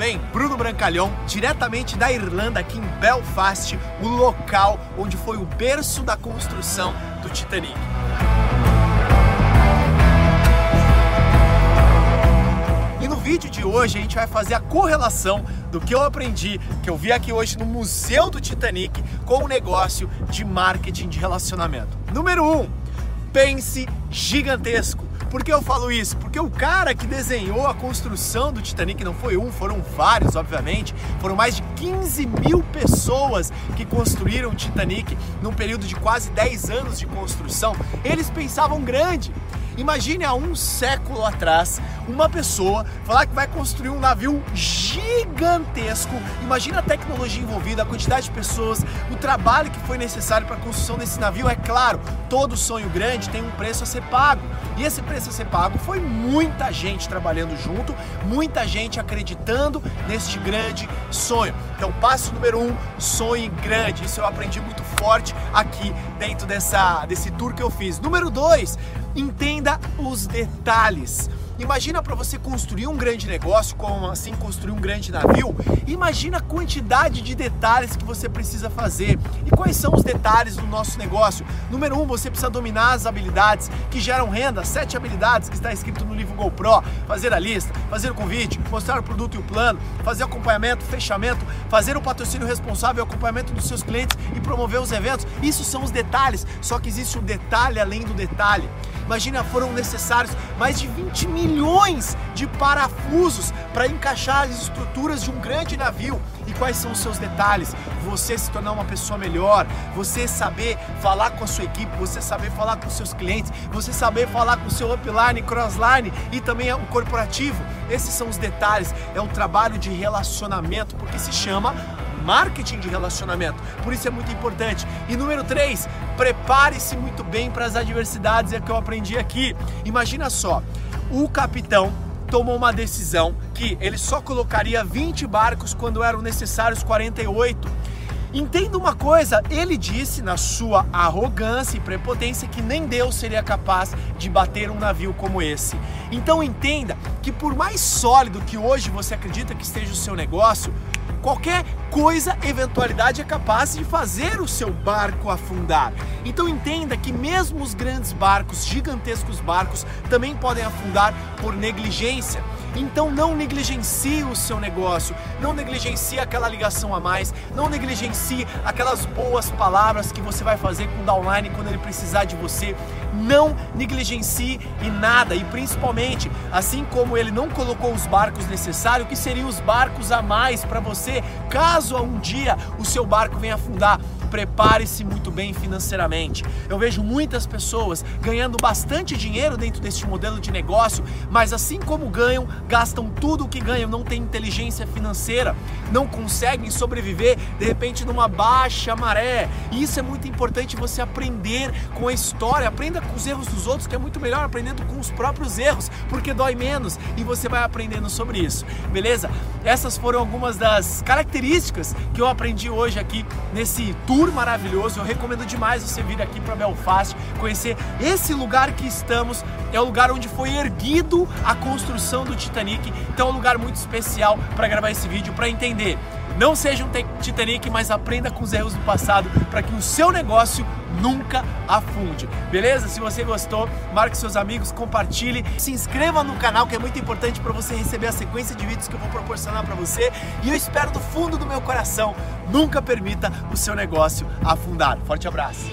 bem? Bruno Brancalhão, diretamente da Irlanda, aqui em Belfast, o local onde foi o berço da construção do Titanic. E no vídeo de hoje a gente vai fazer a correlação do que eu aprendi, que eu vi aqui hoje no Museu do Titanic, com o negócio de marketing de relacionamento. Número 1, um, pense gigantesco. Por que eu falo isso? Porque o cara que desenhou a construção do Titanic não foi um, foram vários, obviamente. Foram mais de 15 mil pessoas que construíram o Titanic num período de quase 10 anos de construção. Eles pensavam grande. Imagine há um século atrás uma pessoa falar que vai construir um navio gigantesco. Imagina a tecnologia envolvida, a quantidade de pessoas, o trabalho que foi necessário para a construção desse navio. É claro, todo sonho grande tem um preço a ser pago. E esse preço a ser pago foi muita gente trabalhando junto, muita gente acreditando neste grande sonho. Então, passo número um, sonhe grande. Isso eu aprendi muito forte aqui dentro dessa, desse tour que eu fiz. Número dois, entenda os detalhes. Imagina para você construir um grande negócio, como assim construir um grande navio, imagina a quantidade de detalhes que você precisa fazer. E quais são os detalhes do nosso negócio? Número um, você precisa dominar as habilidades que geram renda, sete habilidades que está escrito no livro GoPro, fazer a lista, fazer o convite, mostrar o produto e o plano, fazer acompanhamento, fechamento, fazer o patrocínio responsável, acompanhamento dos seus clientes e promover os eventos. Isso são os detalhes, só que existe um detalhe além do detalhe. Imagina, foram necessários mais de 20 milhões de parafusos para encaixar as estruturas de um grande navio. E quais são os seus detalhes? Você se tornar uma pessoa melhor, você saber falar com a sua equipe, você saber falar com seus clientes, você saber falar com o seu upline, crossline e também o corporativo. Esses são os detalhes. É um trabalho de relacionamento, porque se chama marketing de relacionamento. Por isso é muito importante. E número 3, prepare-se muito bem para as adversidades, é que eu aprendi aqui. Imagina só, o capitão tomou uma decisão que ele só colocaria 20 barcos quando eram necessários 48. Entenda uma coisa, ele disse na sua arrogância e prepotência que nem Deus seria capaz de bater um navio como esse. Então entenda que por mais sólido que hoje você acredita que esteja o seu negócio, Qualquer coisa, eventualidade é capaz de fazer o seu barco afundar. Então entenda que mesmo os grandes barcos, gigantescos barcos, também podem afundar por negligência. Então não negligencie o seu negócio, não negligencie aquela ligação a mais, não negligencie aquelas boas palavras que você vai fazer com o downline quando ele precisar de você. Não negligencie em nada e principalmente, assim como ele não colocou os barcos necessários, que seriam os barcos a mais para você, caso um dia o seu barco venha afundar prepare-se muito bem financeiramente. Eu vejo muitas pessoas ganhando bastante dinheiro dentro deste modelo de negócio, mas assim como ganham, gastam tudo o que ganham, não têm inteligência financeira, não conseguem sobreviver de repente numa baixa maré. E isso é muito importante você aprender com a história, aprenda com os erros dos outros, que é muito melhor aprendendo com os próprios erros, porque dói menos e você vai aprendendo sobre isso. Beleza? Essas foram algumas das características que eu aprendi hoje aqui nesse tour tour maravilhoso. Eu recomendo demais você vir aqui para Belfast, conhecer esse lugar que estamos. É o lugar onde foi erguido a construção do Titanic. Então é um lugar muito especial para gravar esse vídeo, para entender. Não seja um Titanic, mas aprenda com os erros do passado para que o seu negócio nunca afunde. Beleza? Se você gostou, marque seus amigos, compartilhe, se inscreva no canal que é muito importante para você receber a sequência de vídeos que eu vou proporcionar para você. E eu espero do fundo do meu coração, nunca permita o seu negócio afundar. Forte abraço.